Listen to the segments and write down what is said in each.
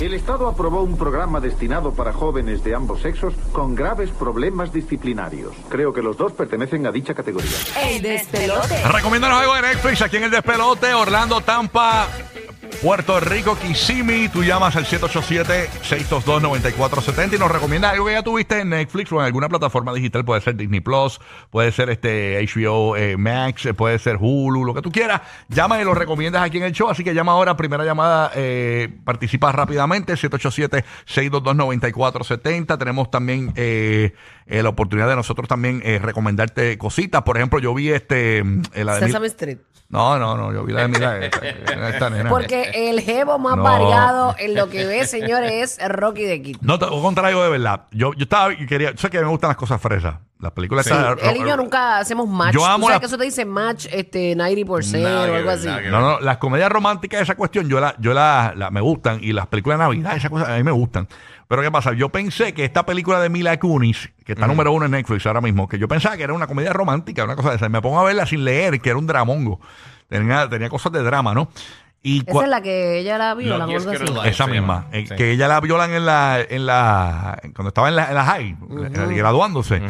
El Estado aprobó un programa destinado para jóvenes de ambos sexos con graves problemas disciplinarios. Creo que los dos pertenecen a dicha categoría. El despelote. Recomiéndanos algo de Netflix aquí en el despelote. Orlando, Tampa, Puerto Rico, Kissimmee. Tú llamas al 787-622-9470 y nos recomiendas algo que ya tuviste en Netflix o en alguna plataforma digital. Puede ser Disney Plus, puede ser este HBO eh, Max, puede ser Hulu, lo que tú quieras. Llama y lo recomiendas aquí en el show. Así que llama ahora, primera llamada, eh, participa rápidamente. 787-622-9470. Tenemos también eh, eh, la oportunidad de nosotros también eh, recomendarte cositas. Por ejemplo, yo vi este. la de Sesame Street. No, no, no, yo vi la de Mila, esta, esta nena. Porque el jevo más No. variado en lo que ve, señores, es Rocky de Kid. No, te lo contrario de verdad. Yo, yo estaba y quería, sé que me gustan las cosas fresas. Las películas Sí, estas- él y yo nunca hacemos match. Yo Tú amo sabes la- que eso te dice match este, 90% Nada o algo así. No, no, las comedias románticas, esa cuestión, yo la, yo la, la- me gustan. Y las películas de Navidad, esas cosas, a mí me gustan. Pero ¿qué pasa? Yo pensé que esta película de Mila Kunis, que está número uno en Netflix ahora mismo, que yo pensaba que era una comedia romántica, una cosa de esa. Y Me pongo a verla sin leer, que era un dramongo. Tenía, tenía cosas de drama, ¿no? Y Esa es la que ella la vio, la esa misma, eh, Sí. que ella la violan en la, en la, cuando estaba en la, en la high, eh, graduándose,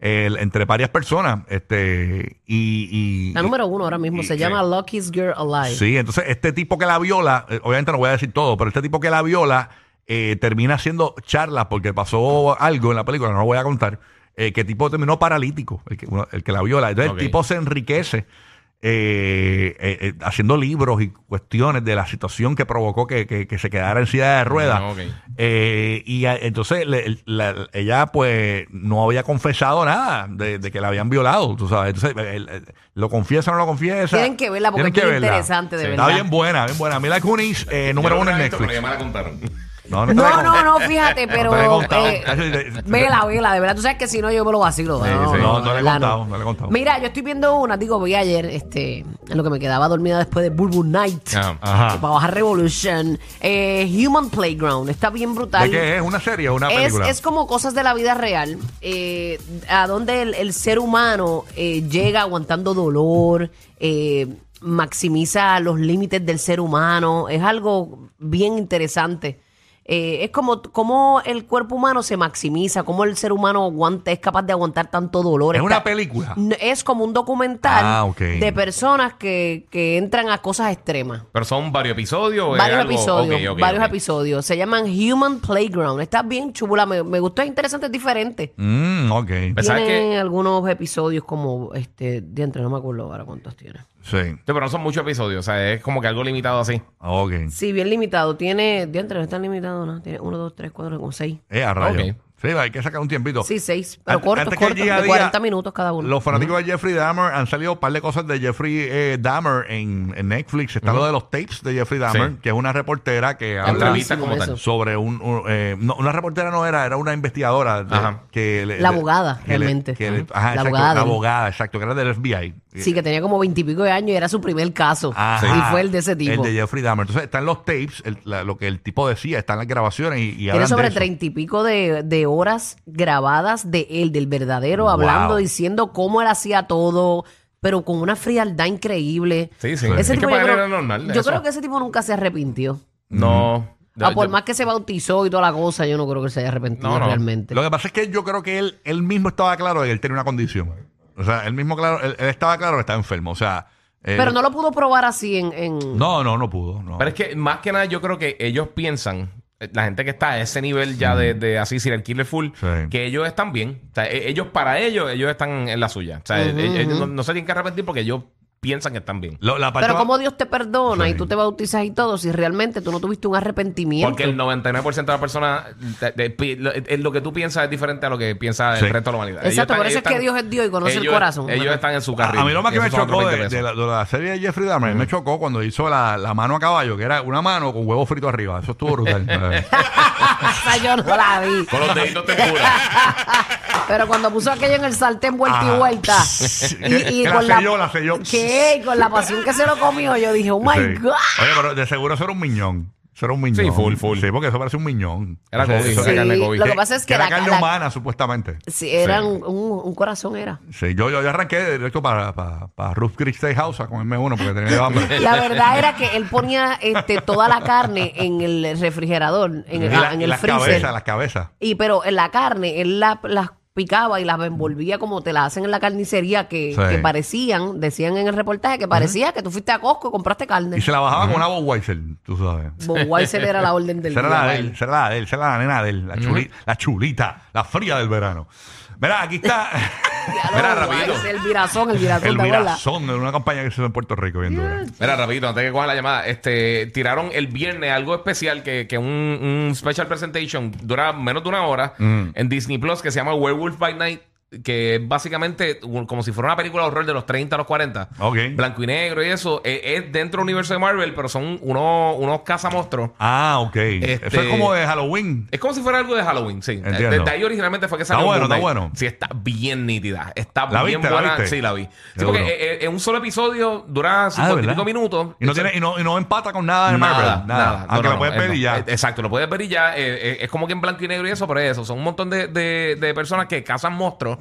el- entre varias personas, este, y, y- La número uno ahora mismo se llama Lucky's Girl Alive. sí, entonces este tipo que la viola, eh, obviamente no voy a decir todo, pero este tipo que la viola eh, termina haciendo charlas porque pasó algo en la película, no lo voy a contar, eh, que el tipo terminó paralítico, el que, uno- el que la viola, entonces el tipo se enriquece. Eh, eh, eh, haciendo libros y cuestiones de la situación que provocó que, que- que se quedara en silla de ruedas. Ah, ok. Eh, y a- entonces le- la- ella pues no había confesado nada de, de que la habían violado, tú sabes. Entonces, ¿lo confiesa o no lo confiesa? Tienen que verla porque es interesante, de Está verdad. bien buena, bien buena. Mila Kunis, eh, número uno no en pero Netflix. ya me la contaron. No, no, No, fíjate, pero. No eh, vela, vela, de verdad. Tú sabes que si no, yo me lo vacilo. Sí, no, sí. No, no le he contado, no le he contado. Mira, yo estoy viendo una, digo, vi ayer, este, en lo que me quedaba dormida después de Bulbul Night. Ah, Ajá. Para bajar Revolution. Eh, Human Playground. Está bien brutal. ¿De qué es? ¿Una serie o una Es, película? es como cosas de la vida real, eh, a donde el, el ser humano eh, llega aguantando dolor, eh, maximiza los límites del ser humano. Es algo bien interesante. Eh, es como, como el cuerpo humano se maximiza, como el ser humano aguanta, es capaz de aguantar tanto dolor. ¿Es una película? Es como un documental Ah, ok. de personas que, que entran a cosas extremas. Pero son varios episodios. o es Varios algo- episodios, ok, ok, varios ok. episodios. Se llaman Human Playground. Está bien chula, me, me gustó, es interesante, es diferente. Mm, ok. Pues, ¿sabes Tiene qué? algunos episodios como este, de entre, no me acuerdo ahora cuántos tiene. Sí. Sí, pero no son muchos episodios. O sea, es como que algo limitado así. Ok. Sí, bien limitado. Tiene, de entre, no es tan limitado, ¿no? Tiene uno, dos, tres, cuatro, como seis. Eh, a rayo. Ok. Sí, hay que sacar un tiempito. Sí, seis. Pero cortos, antes que cortos, llegue a de día, 40 minutos cada uno. Los fanáticos de Jeffrey Dahmer han salido un par de cosas de Jeffrey eh, Dahmer en, en Netflix. Está lo de los tapes de Jeffrey Dahmer, Sí. que es una reportera que habla Entrevista buenísimo como eso. tal. sobre un... un, eh, no, una reportera no era, era una investigadora. de- Ajá. que le- La abogada, que le- realmente. que le- Ujú. ajá, La exacto, abogada La de él. abogada, exacto, que era del FBI. Sí, que tenía como veintipico de años y era su primer caso. Ajá. Y fue el de ese tipo. El de Jeffrey Dahmer. Entonces están los tapes, el- la- lo que el tipo decía, están las grabaciones y, y Tiene hablan de sobre eso. treinta y pico de, de horas grabadas de él, del verdadero, Wow. hablando, diciendo cómo él hacía todo, pero con una frialdad increíble. Sí, sí. Ese Es que tipo para yo él creo, era normal, Yo eso. creo que ese tipo nunca se arrepintió. No. Ah, por yo- más que se bautizó y toda la cosa, yo no creo que se haya arrepentido No, no. realmente. Lo que pasa es que yo creo que él, él mismo estaba claro de que él tenía una condición. O sea, él mismo claro, él, él estaba claro que estaba enfermo. O sea, él- Pero no lo pudo probar así en... en- no, no, no pudo. No. Pero es que más que nada yo creo que ellos piensan, eh, la gente que está a ese nivel ya de, de así, el killer full, Sí. que ellos están bien. O sea, e- ellos, para ellos, ellos están en la suya. O sea, Ujú, e- ellos no, no se tienen que arrepentir porque ellos piensan que están bien. Lo- la parte Pero más- como Dios te perdona Sí. y tú te bautizas y todo, si realmente tú no tuviste un arrepentimiento. Porque el 99% de las personas, de- de- pi- lo, eh, lo que tú piensas es diferente a lo que piensa Sí. el resto de la humanidad. Exacto, por eso es están- que Dios es Dios y conoce el ellos- corazón. Ellos están en su carril. a mí lo más que me esos son chocó de, 20 de la, pesos. de la serie de Jeffrey Dahmer, me chocó cuando hizo la, la mano a caballo, que era una mano con huevo frito arriba. Eso estuvo brutal. Esa yo no la vi. Con los deditos te cura. Pero cuando puso aquello en el sartén vuelta y Ah. vuelta. Que- que la selló, la selló. ¿Qué? Y con la pasión que se lo comió, yo dije, oh my sí. God. Oye, pero de seguro eso era un miñón. Eso era un miñón. Sí, full, full. Sí, porque eso parece un miñón. Era Eso- COVID, eso- era Sí, carne COVID. lo que pasa es que era la- carne la- humana, supuestamente. Sí, era Sí. Un, un- un corazón era. Sí, yo, yo, yo arranqué directo para, para, para Ruth Chris Steakhouse a comerme uno porque tenía hambre. La verdad era que él ponía este, toda la carne en el refrigerador, en el, Y la- en y el las freezer. cabezas, las cabezas. Y pero en la carne, él la- las picaba y las envolvía como te las hacen en la carnicería, que, Sí. que parecían, decían en el reportaje, que parecía que tú fuiste a Costco y compraste carne. Y se la bajaba con una Budweiser, tú sabes. Budweiser era la orden del Esa era día. la de él, era la de él, esa era la nena de él, la, chuli- la chulita, la fría del verano. Mira, aquí está Mira, rapidito. El virazón, el virazón, el virazón de una campaña que se hizo en Puerto Rico bien dura. Mira, rapidito, antes de que coja la llamada, este, tiraron el viernes algo especial que, que un, un special presentation dura menos de una hora Mm. en Disney Plus que se llama Werewolf by Night, que es básicamente como si fuera una película de horror de los 30 a los 40. Ok. Blanco y negro y eso. eh, es dentro del universo de Marvel, pero son unos, unos cazamonstruos. Ah, ok. Este- Eso es como de Halloween. Es como si fuera algo de Halloween, sí. Entiendo. Desde ahí originalmente fue que salió Está bueno, está bueno. Sí, está bien nítida. Está ¿La bien viste, la buena. viste? Sí, la vi. Sí, Seguro. porque eh, eh, en un solo episodio dura Ah, ¿de 50 y verdad? pico minutos. Y no, tiene, y, no, y no empata con nada de Marvel. Nada, nada. Aunque No, no, lo puedes ver y ya. Eh, Exacto, lo puedes ver y ya. eh, eh, es como que en blanco y negro y eso, pero es eso. Son un montón de, de- de personas que cazan monstruos.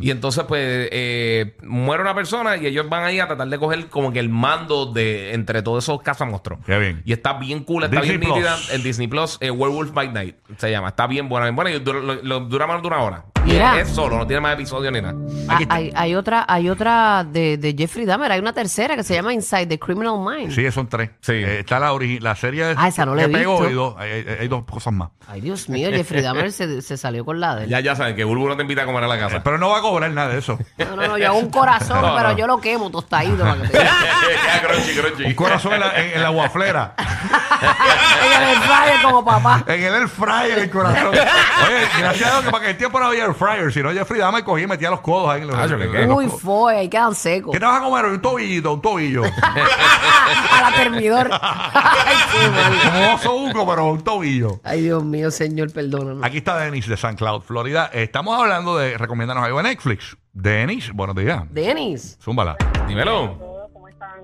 Y entonces, pues, eh, muere una persona y ellos van ahí a tratar de coger como que el mando de entre todos esos cazamostros. Qué bien. Y está bien cool, está Disney bien nítida. En Disney Plus, eh, Werewolf by Night se llama. Está bien buena, bien buena. Y dura, lo- lo- dura más de una hora. Y Mira. es, solo, no tiene más episodios ni nada. Ah, Aquí está. hay, hay otra, hay otra de, de Jeffrey Dahmer, hay una tercera que se llama Inside the Criminal Mind. Sí, son tres. Sí. Eh, está la, origi- la serie Ah, esa no la que he pegó visto. y dos, hay, hay- hay dos cosas más. Ay, Dios mío, Jeffrey Dahmer se, se salió con la de él. Ya, ya saben que Bulbo no te invita a comer a la casa. Pero no va a cobrar nada de eso. No, no, no, yo hago un corazón, No, pero no. yo lo quemo tostadito. para que te- Queda crunchy, crunchy. Un corazón en la, en, en la guaflera. en el fryer como papá. En el air fryer el corazón. Oye, gracias a Dios que para que el tiempo no había air fryer. Si no, Jeffrey Dahmer cogía y metía los codos ahí en los. Ah, yo, ¿qué, en qué? los- Uy, fue, ahí quedan secos. ¿Qué te vas a comer? hoy? Un tobillito, un tobillo. a la termidor. Ay, qué mal. Como oso buco, pero un tobillo. Ay, Dios mío, señor, perdónanos. Aquí está Denis de San Cloud, Florida. Estamos hablando de recomiéndanos algo en Netflix. Denis, buenos días. Denis, Zúmbala. Dímelo.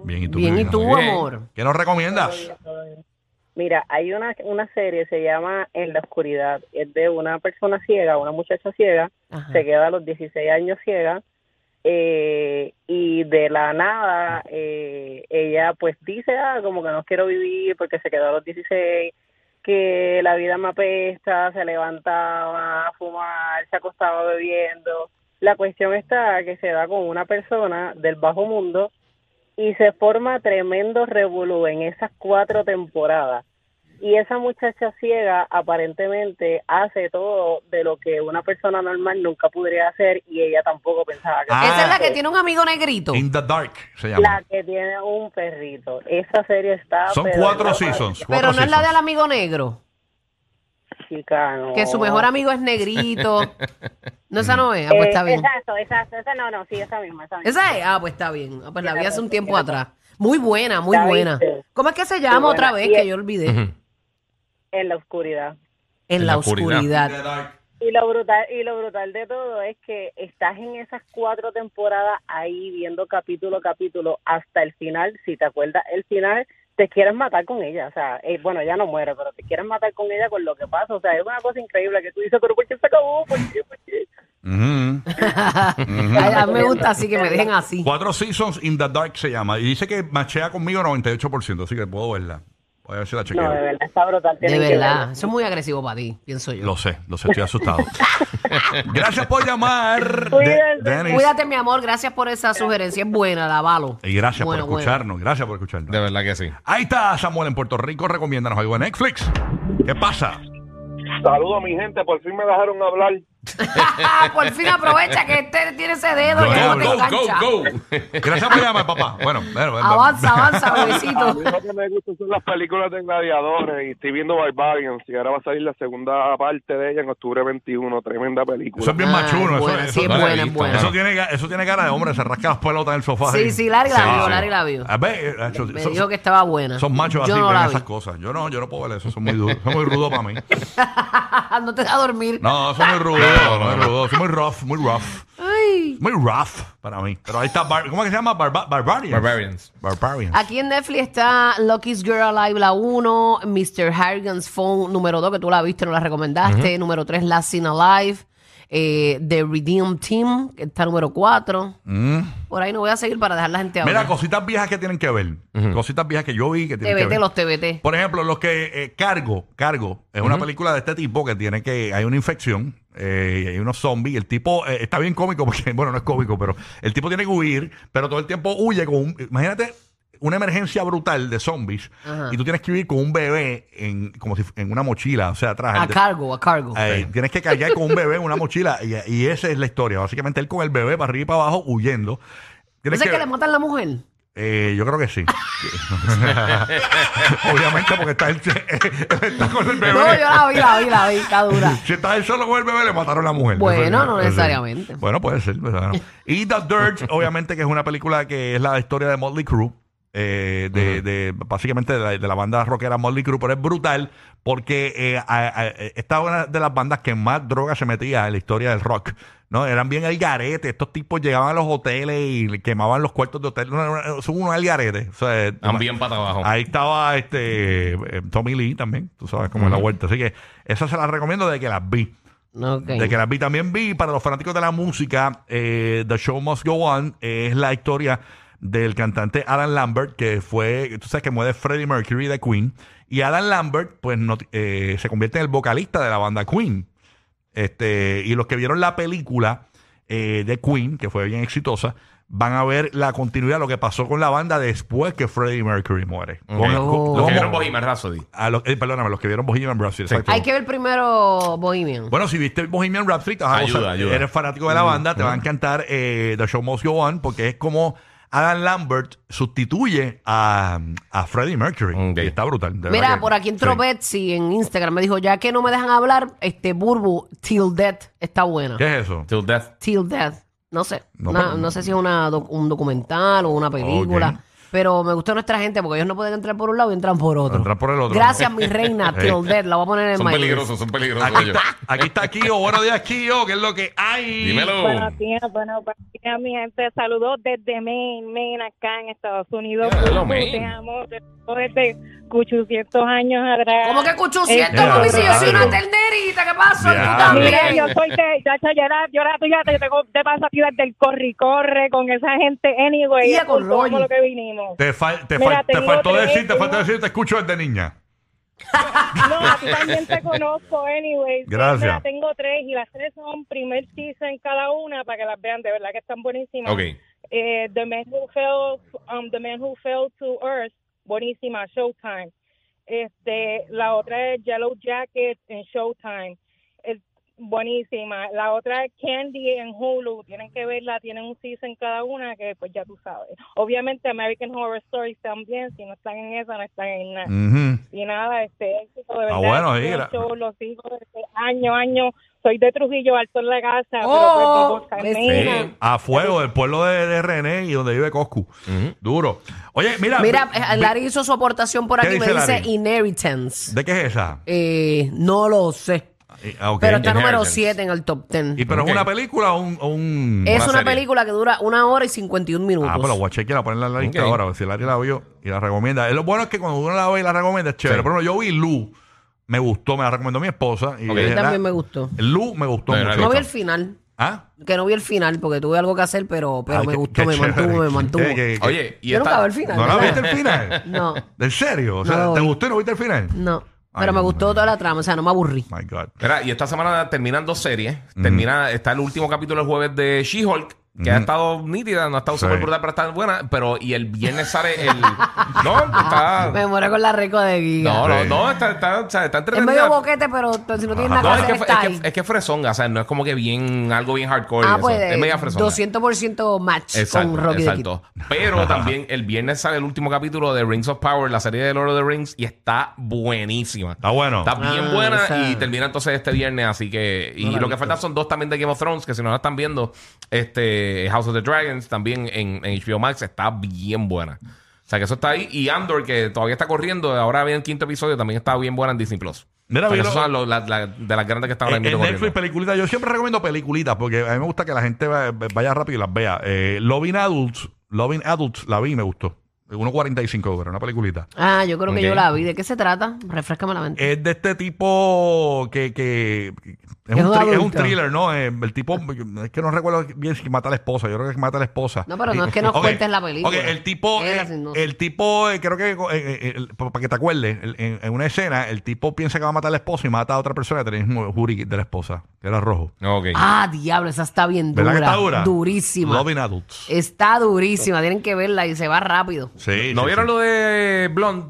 Bien, ¿y tú? bien, ¿y tú, amor? ¿Qué nos recomiendas? Mira, hay una, una serie, se llama En la Oscuridad. Es de una persona ciega, una muchacha ciega, Ajá. se queda a los 16 años ciega eh, y de la nada eh, ella pues dice, ah, como que no quiero vivir porque se quedó a los 16, que la vida me apesta, se levantaba a fumar, se acostaba bebiendo. La cuestión está que se da con una persona del bajo mundo y se forma tremendo revolú en esas cuatro temporadas. Y esa muchacha ciega aparentemente hace todo de lo que una persona normal nunca podría hacer y ella tampoco pensaba que Ah. Esa es la que tiene un amigo negrito. In the Dark se llama. La que tiene un perrito. Esa serie está... Son pero cuatro no, seasons. Pero no es la del amigo negro. Chica, no. Que su mejor amigo es negrito. No, esa no es. Ah, pues Eh, está bien. Exacto, exacto. Esa no, no, sí, esa misma. Esa misma. ¿Esa es? Ah, pues está bien. Ah, pues la vi hace un tiempo atrás. Muy buena, muy ¿La buena. ¿Cómo es que se llama otra vez? Que yo olvidé. En la oscuridad. En la oscuridad. Y lo brutal y lo brutal de todo es que estás en esas cuatro temporadas ahí viendo capítulo a capítulo hasta el final. Si te acuerdas, el final te quieres matar con ella. O sea, eh, bueno, ella no muere, pero te quieres matar con ella con lo que pasa. O sea, es una cosa increíble que tú dices, pero ¿por qué se acabó? ¿Por qué? ¿Por qué? Ujú. Ay, a mí me gusta así, que me dejen así. Cuatro Seasons in the Dark se llama. Y dice que machea conmigo 98%, así que puedo verla. Voy a ver si la chequeo. No, de verdad, está brutal. De tienen que verdad. verlo. Eso es muy agresivo para ti, pienso yo. Lo sé, lo sé, estoy asustado. Gracias por llamar, Cuídense. De- Denis. Cuídate, mi amor. Gracias por esa sugerencia. Es buena, la avalo. Y gracias Bueno, por bueno. escucharnos. Gracias por escucharnos. De verdad que sí. Ahí está Samuel en Puerto Rico. Recomiéndanos algo en Netflix. ¿Qué pasa? Saludos, mi gente. Por fin me dejaron hablar. por fin aprovecha que este tiene ese dedo y no te. Go, engancha. go, go. Gracias por llamar, papá. Bueno, bueno, bueno. Avanza, avanza, A bebecito. mí lo que me gustan son las películas de gladiadores y estoy viendo Barbarians y ahora va a salir la segunda parte de ella en octubre 21. Tremenda película. Eso es bien Ah, machuno. buena, eso, sí, es eso- buena, es buena. Eso tiene, eso tiene cara de hombre, se rasca las pelotas en el sofá. Sí, ahí. sí, Larry la vio. Larry la vio. A ver, eh, eso- Me eso- dijo que estaba buena. son machos Yo así, no ven esas vi. cosas. Yo no, yo no puedo ver eso, son muy duros, son muy rudos para mí. no te da a dormir. No, son muy rudos, muy rough, muy rough. Ay. muy, rough para mí. Pero ahí está, Bar- ¿cómo es que se llama? Barba- Barbarians. Barbarians. Barbarians. Aquí en Netflix está Lucky's Girl Alive la 1, Mr. Harrigan's Phone número 2, que tú la viste, no la recomendaste, número 3, Last Seen Alive, eh, The Redeem Team, que está número 4. Por ahí no voy a seguir para dejar la gente hablar. Mm. Mira, cositas viejas que tienen que ver. Cositas viejas que yo vi que tienen que TBT, ver. los TBT. Por ejemplo, los que eh, Cargo, Cargo, es una película de este tipo que tiene que hay una infección, eh, y hay unos zombies, el tipo eh, está bien cómico porque bueno, no es cómico, pero el tipo tiene que huir, pero todo el tiempo huye con un, imagínate una emergencia brutal de zombies Ajá. y tú tienes que huir con un bebé en como si en una mochila, o sea, atrás. A cargo, a cargo. eh, Tienes que cargar con un bebé en una mochila y, y esa es la historia. Básicamente él con el bebé para arriba y para abajo huyendo. Tienes ¿Ese que le matan a la mujer? Eh, yo creo que sí. Obviamente porque está, él, él está con el bebé. No, yo la vi, la vi, la vi, está dura. Si está él solo con el bebé, le mataron a la mujer. Bueno, Eso- no eso- necesariamente. Bueno, puede ser. pues, bueno. Y The Dirt, obviamente, que es una película que es la historia de Motley Crue. eh, de, de- básicamente de la, de la banda rockera Motley Crue, pero es brutal porque eh, a- a- esta es una de las bandas que más droga se metía en la historia del rock. ¿No? Eran bien el garete. Estos tipos llegaban a los hoteles y quemaban los cuartos de hotel. Son unos el garete. O sea, Van bien para abajo. Ahí estaba este eh, Tommy Lee también, tú sabes cómo es la vuelta. Así que esa se las recomiendo de que las vi. Ok. De que las vi también vi para los fanáticos de la música, eh, The Show Must Go On es la historia del cantante Alan Lambert, que fue, tú sabes que muere Freddie Mercury de Queen. Y Alan Lambert, pues, no- eh, se convierte en el vocalista de la banda Queen. Este, y los que vieron la película eh, de Queen, que fue bien exitosa, van a ver la continuidad, lo que pasó con la banda después que Freddie Mercury muere. Ok. Con- Oh. con- Los que vieron Bohemian Rhapsody. a los- eh, perdóname, los que vieron Bohemian Rhapsody. Hay que ver primero Bohemian. Bueno, si viste Bohemian Rhapsody, te vas a Ayuda, eres fanático de la banda, te va a encantar eh, The Show Must Go On, porque es como Adam Lambert sustituye a, a Freddie Mercury. Ok. Y está brutal. de verdad Mira, que- por aquí entró sí. Betsy en Instagram. Me dijo, ya que no me dejan hablar, este Burbu, Till Death, está buena. ¿Qué es eso? Till Death. Till Death. No sé. No, Una- pero- no sé si es una doc- un documental o una película. Pero me gusta nuestra gente porque ellos no pueden entrar por un lado y entran por otro. Entran por el otro. Gracias, mi reina. Till Death. La voy a poner en Son list. peligrosos, son peligrosos Aquí ellos. está, aquí está Kio. Buenos días, Kio. ¿Qué es lo que hay? Dímelo. Buenos días, buenos días, mi gente. Saludos desde Maine, Maine, acá en Estados Unidos. Ya, hello, Maine. Te amo, desde 800 años atrás. ¿Cómo que cuchu siento, Ya, mami? Si yo soy una diablo. Ternerita, ¿qué pasó? Ya. Mira, yo soy de, ya, ya, yo era, yo era tuya, yo tengo de paso aquí desde el corre corre con esa gente, anyway, Ya, por con todo lo que vinimos. Te, fal- te, Mira, fal- te tengo faltó tres, decir, te faltó decir, te escucho desde niña. No, a ti también te conozco, anyway. Gracias. Mira, tengo tres y las tres son primer season cada una para que las vean, de verdad que están buenísimas. Ok. eh, The Man Who Fell, um, The Man Who Fell to Earth, buenísima, Showtime. Este, la otra es Yellow Jacket en Showtime, buenísima. La otra es Candy en Hulu, tienen que verla, tienen un season cada una que pues ya tú sabes. Obviamente American Horror Stories también, si no están en esa no están en nada. Y nada, este éxito de Ah, verdad. bueno, yo mira. show los sigo desde año a año. Soy de Trujillo Alto en la casa, Oh, pero pues, Carmena. sí. A fuego, del pueblo de, de René y donde vive Coscu. Duro. Oye, mira. Mira, vi- eh, Larry hizo su aportación por ¿Qué aquí. Me dice dice Larry? Inheritance. ¿De qué es esa? Eh, no lo sé. Eh, ah, ok. Pero está número Inheritance. 7 en el top 10. ¿Y pero Ok. es una película o un, o un- Es una serie. película que dura una hora y 51 minutos. Ah, pero voy a chequear, a ponerla en la lista Ok. ahora, a ver si Larry la vio y la recomienda. Es lo bueno es que cuando uno la ve y la recomienda es chévere. Sí. Por ejemplo, yo vi Lu, me gustó, me la recomendó mi esposa. Y Ok. A mí también me gustó. Lu me gustó No, no, mucho. No vi el final. ¿Ah? Que no vi el final porque tuve algo que hacer, pero, pero Ay, me qué- gustó, qué me chévere. mantuvo, me mantuvo. Eh, Oye, y Yo nunca veo el final. ¿No la ¿verdad? viste el final? No. ¿En serio? O sea, No ¿te gustó y no viste el final? No. Ay, Pero me gustó toda la trama, o sea, no me aburrí. My God. Mira, y esta semana terminan dos series. Termina, está el último capítulo el jueves de She-Hulk, que ha estado nítida, no ha estado Sí. súper brutal, pero está buena. Pero, y el viernes sale el. no, está. Me muero con la rico de Giga. No, no, Sí. no, está, está, o sea, está es entretenida. medio boquete, pero si no tienes nada No, que es que, es, que, es que es fresonga, o sea, no es como que bien, algo bien hardcore. Ah, eso. pues es media fresonga. 200% match Exacto, con Rocky exacto. Pero también el viernes sale el último capítulo de Rings of Power, la serie de Lord of the Rings, y está buenísima. Está bueno. Está bien Ah, buena y termina entonces este viernes, así que... Y No lo que faltan son dos también de Game of Thrones, que si no la están viendo, este House of the Dragons también en, en HBO Max está bien buena. O sea que eso está ahí. Y Andor, que todavía está corriendo, ahora viene el quinto episodio, también está bien buena en Disney Plus. Mira, O sea, que mira, esas son lo- la- la- de las grandes que están ahora En, mismo en Netflix, corriendo. peliculitas. Yo siempre recomiendo peliculitas porque a mí me gusta que la gente va- vaya rápido y las vea. Eh, Loving Adults, Loving Adults, la vi y me gustó. 1.45 horas, una peliculita. Ah, yo creo que yo la vi. ¿De qué se trata? Refrescame la mente. Es de este tipo que, que es, Es un un tri- es un adulto. thriller, ¿no? Eh, el tipo, es que no recuerdo bien si mata a la esposa. Yo creo que mata a la esposa. No, pero no es que nos Ok, cuentes la película. ok, el tipo, Es eh, así, no. el tipo, eh, creo que, eh, eh, el- para que te acuerdes, el- en, en una escena, el tipo piensa que va a matar a la esposa y mata a otra persona que tenía el mismo jury de la esposa, que era rojo. Ok. Ah, diablo, esa está bien dura. ¿Verdad que está dura? Durísima. Loving Adults. Está durísima. Tienen que verla y se va rápido. Sí, ¿No sí, vieron sí. lo de Blonde?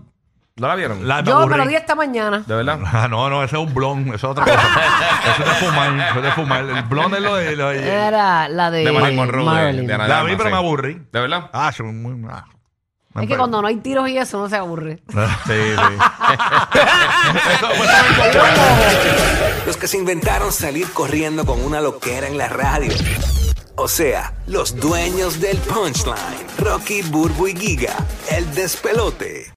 ¿No la vieron? La- me Yo me lo di esta mañana. ¿De verdad? Ah, no, no, ese es un blond, eso es otra cosa. eso es de fumar, eso es de fumar. El blond es lo de... Lo de- Era la de, De Marilyn Monroe, de- Marilyn. de Ana la de vi, Armas, pero sí. me aburrí. ¿De verdad? Ah, soy muy... ah, Es que cuando no hay tiros y eso, no se aburre. Sí, sí. Eso fue todo el Los que se inventaron salir corriendo con una loquera en la radio. O sea, los dueños del punchline. Rocky, Burbu y Giga. El despelote.